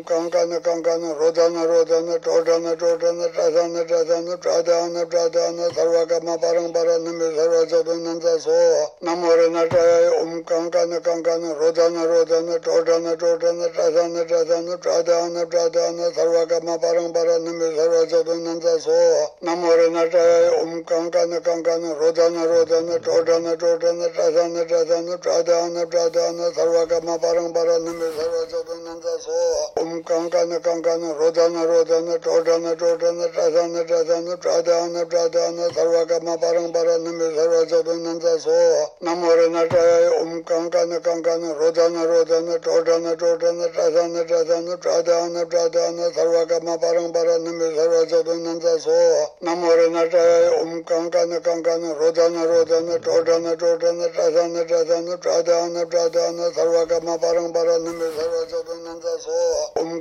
कंकन कंकन रोदन रोदन टोडन टोडन टसन टसन प्रादान प्रादान सर्वकर्म परं पर निमि सर्व चतुनंद सो। नमो नटय ओम कंकन कंकन रोदन रोदन टोडन टोडन टसन टसन प्रादान प्रादान सर्वकर्म परं पर निमि सर्व चतुनंद सो। नमो नटय ओम कंकन कंकन रोदन रोदन टोडन टोडन टसन टसन प्रादान प्रादान सर्वकर्म tum kankana kankana rodana rodana todana todana tasana tasana pradana pradana sarvakama parampara nami sarva jadunanta so namorana taya um kankana kankana rodana rodana todana todana tasana tasana pradana pradana sarvakama parampara nami sarva jadunanta so namorana taya um kankana kankana rodana rodana todana todana tasana tasana pradana pradana sarvakama parampara nami sarva jadunanta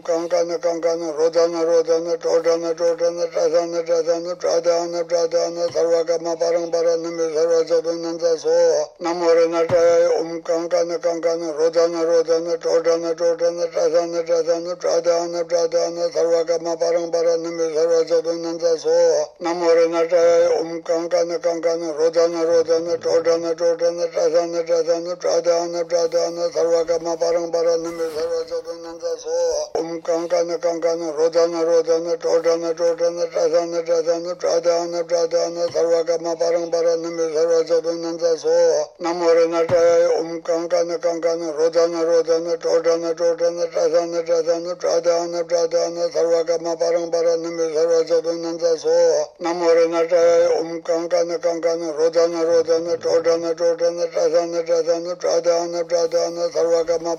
Konkan Konkan रोदन रोदन टोडन टोडन टसन टसन प्रादान प्रादान सर्वकर्म परं पर निमि सर्व चतुनंद सो, नमो नटय ओम कंकन कंकन रोदन रोदन टोडन टोडन टसन टसन प्रादान प्रादान सर्वकर्म परं पर निमि सर्व चतुनंद सो, नमो नटय ओम कंकन कंकन रोदन रोदन टोडन टोडन टसन टसन प्रादान प्रादान सर्वकर्म परं पर निमि सर्व चतुनंद सो, ओम कंकन कंकन रोदन रोदन टोडन टोडन टसन टसन प्रादान प्रादान सर्वकर्म परं पर निमि सर्व चतुनंद सो नमो नटय ओम कंकन कंकन रोदन रोदन टोडन टोडन टसन टसन प्रादान प्रादान सर्वकर्म परं पर निमि सर्व चतुनंद सो नमो नटय ओम कंकन कंकन रोदन रोदन टोडन टोडन टसन टसन प्रादान प्रादान सर्वकर्म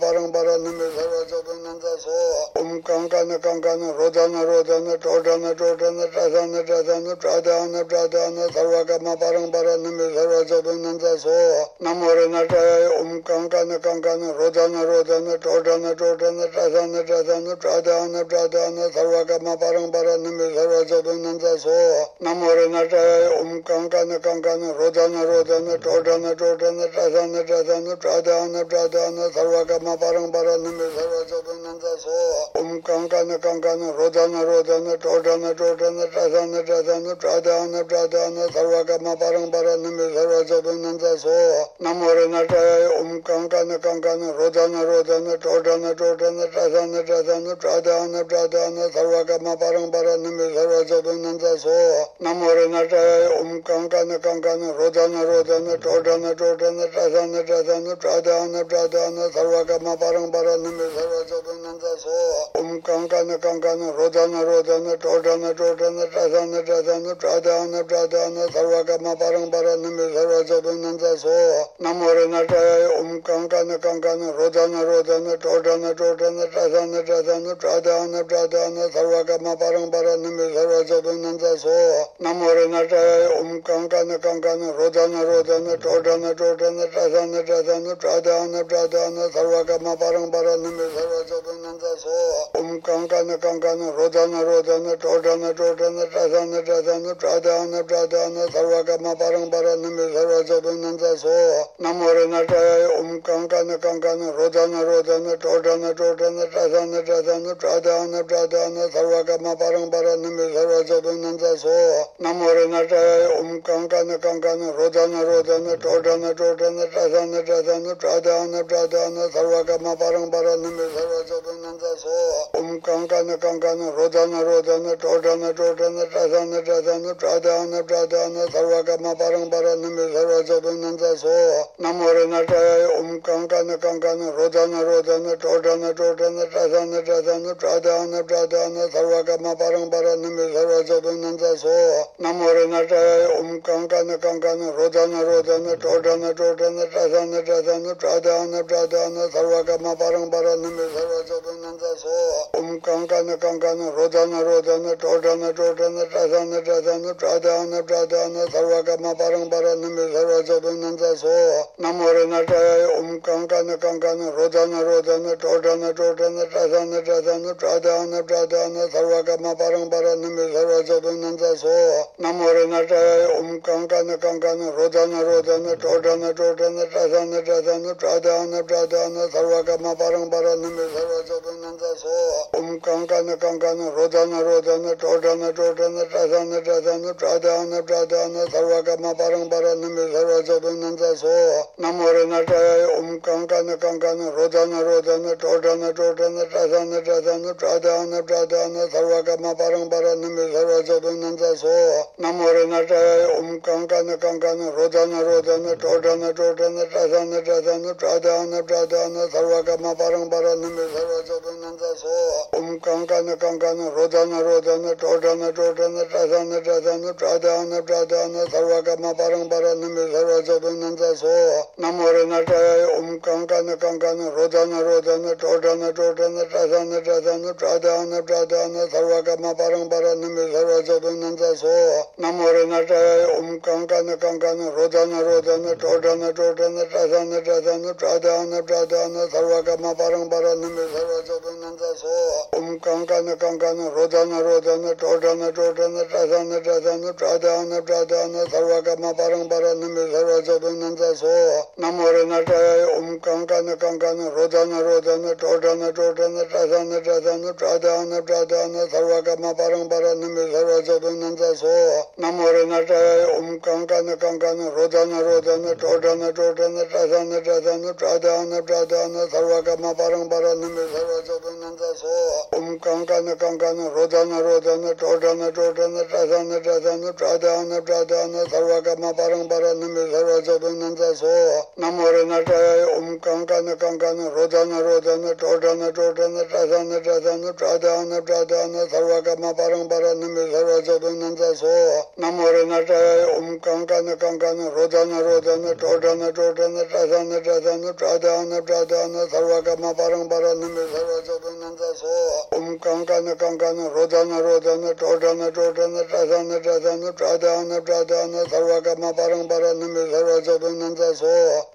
Om Kankana Kankana Rodana Rodana Todana Todana Tasana Tasana Pradhana Pradhana Sarvakama Parampara Nami Sarvajadananda Soha Namo Renataya Om Kankana Kankana Rodana Rodana Todana Todana Tasana Tasana Pradhana Pradhana Sarvakama Parampara Nami Sarvajadananda Soha Namo Renataya Om Kankana Kankana Rodana Rodana Todana Todana Tasana Tasana Pradhana Pradhana Sarvakama Parampara Nami Sarvajadananda Soha om kankana kankana rodana rodana todana todana tasana tasana pradana pradana sarvakama parampara nami sarva jabinanda so namo renataya om kankana kankana rodana rodana todana todana tasana tasana pradana pradana sarvakama parampara nami sarva jabinanda so namo renataya om kankana kankana rodana rodana todana todana tasana tasana pradana pradana sarvakama parampara nami sarva jabinanda so. om kankana kankana rodana rodana todana todana tasana tasana pradana pradana sarvakama parampara nami sarva jabhananda so namo renataya om kankana kankana rodana rodana todana todana tasana tasana pradana pradana sarvakama parampara nami sarva jabhananda so namo renataya om kankana kankana rodana rodana todana todana tasana tasana pradana pradana sarvakama parampara nami sarva jabhananda so Om Kankana Kankana Rodana Rodana Todana Todana Tadana Tadana Pradana Pradana Sarvakama Parampara Nami Sarvajadananda So. Namoranataya Om Kankana Kankana Rodana Rodana Todana Todana Tadana Tadana Pradana Pradana Sarvakama Parampara Nami Sarvajadananda So. Namoranataya Om Kankana Kankana Rodana Rodana Todana Todana Tadana Tadana Pradana Pradana Sarvakama Parampara Nami Sarvajadananda So. Om Kankana Kankana Rodana Rodana Todana Todana Tasana Tasana Pradhana Pradhana Sarvakama Parampara Sarvajadananda So Namo Renataya Om Kankana Kankana Rodana Rodana Todana Todana Tasana Tasana Pradhana Pradhana Sarvakama Parampara Sarvajadananda So Namo Renataya Om Kankana Kankana Rodana Rodana Todana Todana Tasana Tasana Pradhana Pradhana Sarvakama Parampara Sarvajadananda So सो ओम कंकन कंकन रोदन रोदन टोडन टोडन टसन टसन प्रादान प्रादान सर्वकर्म परं पर निमि सर्व चतुनंद सो नमो नटय ओम कंकन कंकन रोदन रोदन टोडन टोडन टसन टसन प्रादान प्रादान सर्वकर्म परं पर निमि सर्व चतुनंद सो नमो नटय ओम कंकन कंकन रोदन रोदन टोडन टोडन टसन टसन प्रादान प्रादान सर्वकर्म परं पर निमि सर्व ओम कंकन कंकन, रोदन रोदन, टोडन टोडन, टसन टसन प्रादान प्रादान सर्वकर्म परं पर निमि सर्व चतुनंद सो। नमो नटय ओम कंकन कंकन, रोदन रोदन, टोडन टोडन, टसन टसन प्रादान प्रादान सर्वकर्म परं पर निमि सर्व चतुनंद सो। नमो नटय ओम कंकन कंकन, रोदन रोदन, टोडन टोडन, टसन टसन प्रादान प्रादान सर्वकर्म परं पर निमि सर्व चतुनंद सो कंकन कंकन, रोदन रोदन, टोडन टोडन, टसन टसन, प्रादान प्रादान, सर्वकर्म परं पर निमि सर्व चतुनंद सो। नमो नटय ओम कंकन कंकन, रोदन रोदन, टोडन टोडन, टसन टसन, प्रादान प्रादान, सर्वकर्म परं पर निमि सर्व चतुनंद सो। नमो नटय ओम कंकन कंकन, रोदन रोदन, टोडन टोडन, टसन टसन, प्रादान प्रादान, सर्वकर्म परं पर निमि सर्व 다 소. 옴 강가나 강가나 로다나 로다나 도다나 도다나 자다나 자다나 자다나 자다나 서와가마 바랑 바라는 미 서와자도는 다 소. 나모레나 자야 옴 강가나 강가나 로다나 로다나 도다나 도다나 자다나 자다나 자다나 자다나 서와가마 바랑 바라는 미 서와자도는 다 소. 나모레나 자야 옴 강가나 강가나 로다나 로다나 도다나 도다나 자다나 자다나 자다나 자다나 서와가마 바랑 바라는 미 서와자도는 todana todana tradana tradana pradana pradana sarvakama parambara nami sarva nanza so om kankana kankana rodana rodana todana todana tradana tradana pradana pradana sarvakama parambara nami sarva nanza so namo renataya om kankana kankana rodana rodana todana todana tradana tradana pradana pradana sarvakama parambara nami sarva nanza so namo renataya om kankana kankana rodana rodana todana todana tradana tradana pradana pradana sarvakama parambara nami sarva nanza so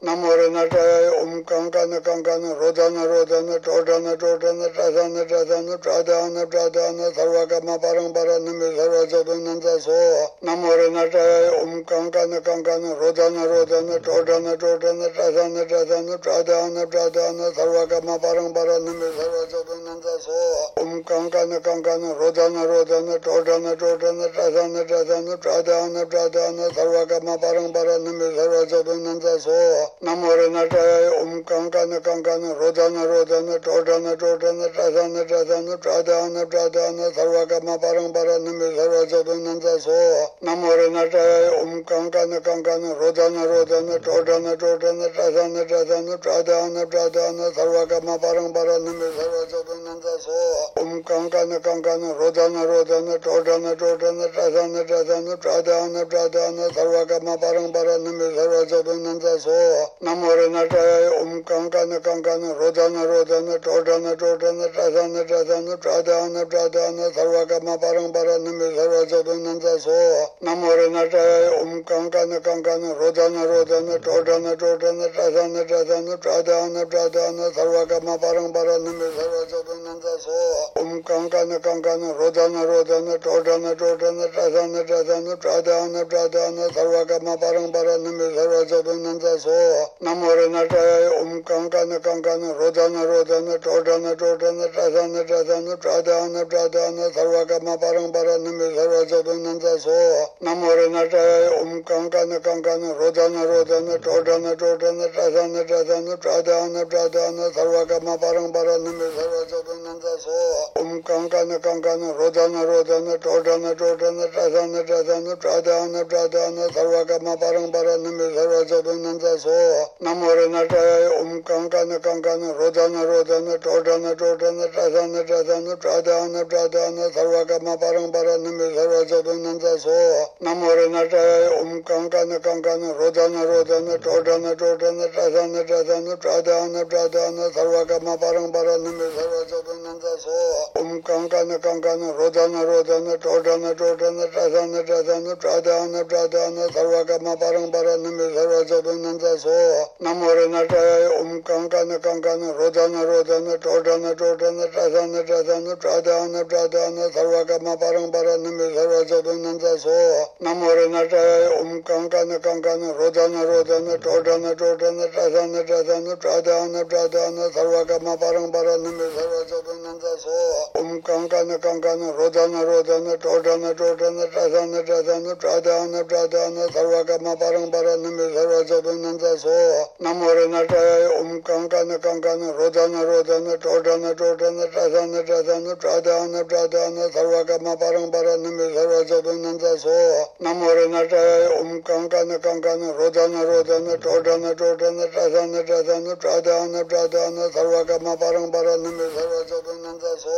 om kankana kankana rodana rodana todana todana tradana tradana pradana pradana sarvakama parambara nami sarva nanza so namo renataya om kankana kankana rodana rodana todana todana tradana tradana pradana pradana sarvakama parambara nami sarva nanza so namo renataya om kankana kankana rodana rodana todana ātādhā nāntā sō ॐ kāṅkāna kāṅkāna rōdhāna rōdhāna tōdhāna tōdhāna tāsāna tāsāna prādhāna prādhāna sarvā kāma pārāṅpārā nāmi sarvā chādhā nāntā sō nāmo rāna tāyāya ॐ kāṅkāna kāṅkāna rōdhāna rōdhāna tōdhāna tōdhāna tāsāna tāsāna prādhāna prādhāna sarvā kāma pārāṅpārā nāmi sarvā chādhā nāntā sō nāmo rāna tāyāya ॐ kāṅkāna kāṅkāna rōdhāna rōdhāna tōdhāna tōdhāna tāsāna tāsāna prādhāna prādhāna sarvā kāma pārāṅpārā nāmi sarvā sarva nanza so om kankana kankana rodana rodana todana todana tradana tradana pradana pradana sarvakama parambara nami sarva nanza so namo renataya om kankana kankana rodana rodana todana todana tradana tradana pradana pradana sarvakama parambara nami sarva nanza so namo renataya om kankana kankana rodana rodana todana todana tradana tradana pradana pradana sarvakama parambara nami chata nanda so om um kankana kankana rodana rodana todana todana tasana tasana pradana pradana sarva kama parampara nami sarva chata nanda so namo rana taya om um kankana kankana rodana rodana todana todana tasana tasana pradana pradana sarva kama parampara nami sarva chata nanda so namo rana taya om kankana kankana rodana rodana todana todana tasana tasana pradana pradana sarva kama nami sarva rojata nanda so om kankana kankana rodana rodana todana todana tasana tasana pradana pradana sarva kama parampara nami sarvajata nanda so namo renataya om kankana kankana rodana rodana todana todana tasana tasana pradana pradana sarva kama parampara nami sarvajata nanda so namo renataya om kankana kankana rodana rodana todana todana tasana tasana pradana pradana sarva kama parampara nami sarva jata nanda so om um, kankana kankana rodana rodana todana todana tasana tasana pradana pradana sarva kama parampara nami sarva jata nanda so namo rena taya om um, kankana kankana rodana rodana todana todana tasana tasana pradana pradana sarva kama parampara nami sarva jata nanda so namo rena taya om um, kankana kankana rodana rodana todana todana tasana tasana pradana pradana sarva kama parampara nami sarva chata nanda so om kankana kankana rodana rodana todana todana tasana tasana pradana pradana sarva kama parampara nami sarva chata nanda so namo rena taya om kankana kankana rodana rodana todana todana tasana tasana pradana pradana sarva kama parampara nami sarva chata nanda so namo rena taya om kankana kankana rodana rodana todana todana tasana tasana pradana pradana sarva kama parampara nami 没事的就上上厕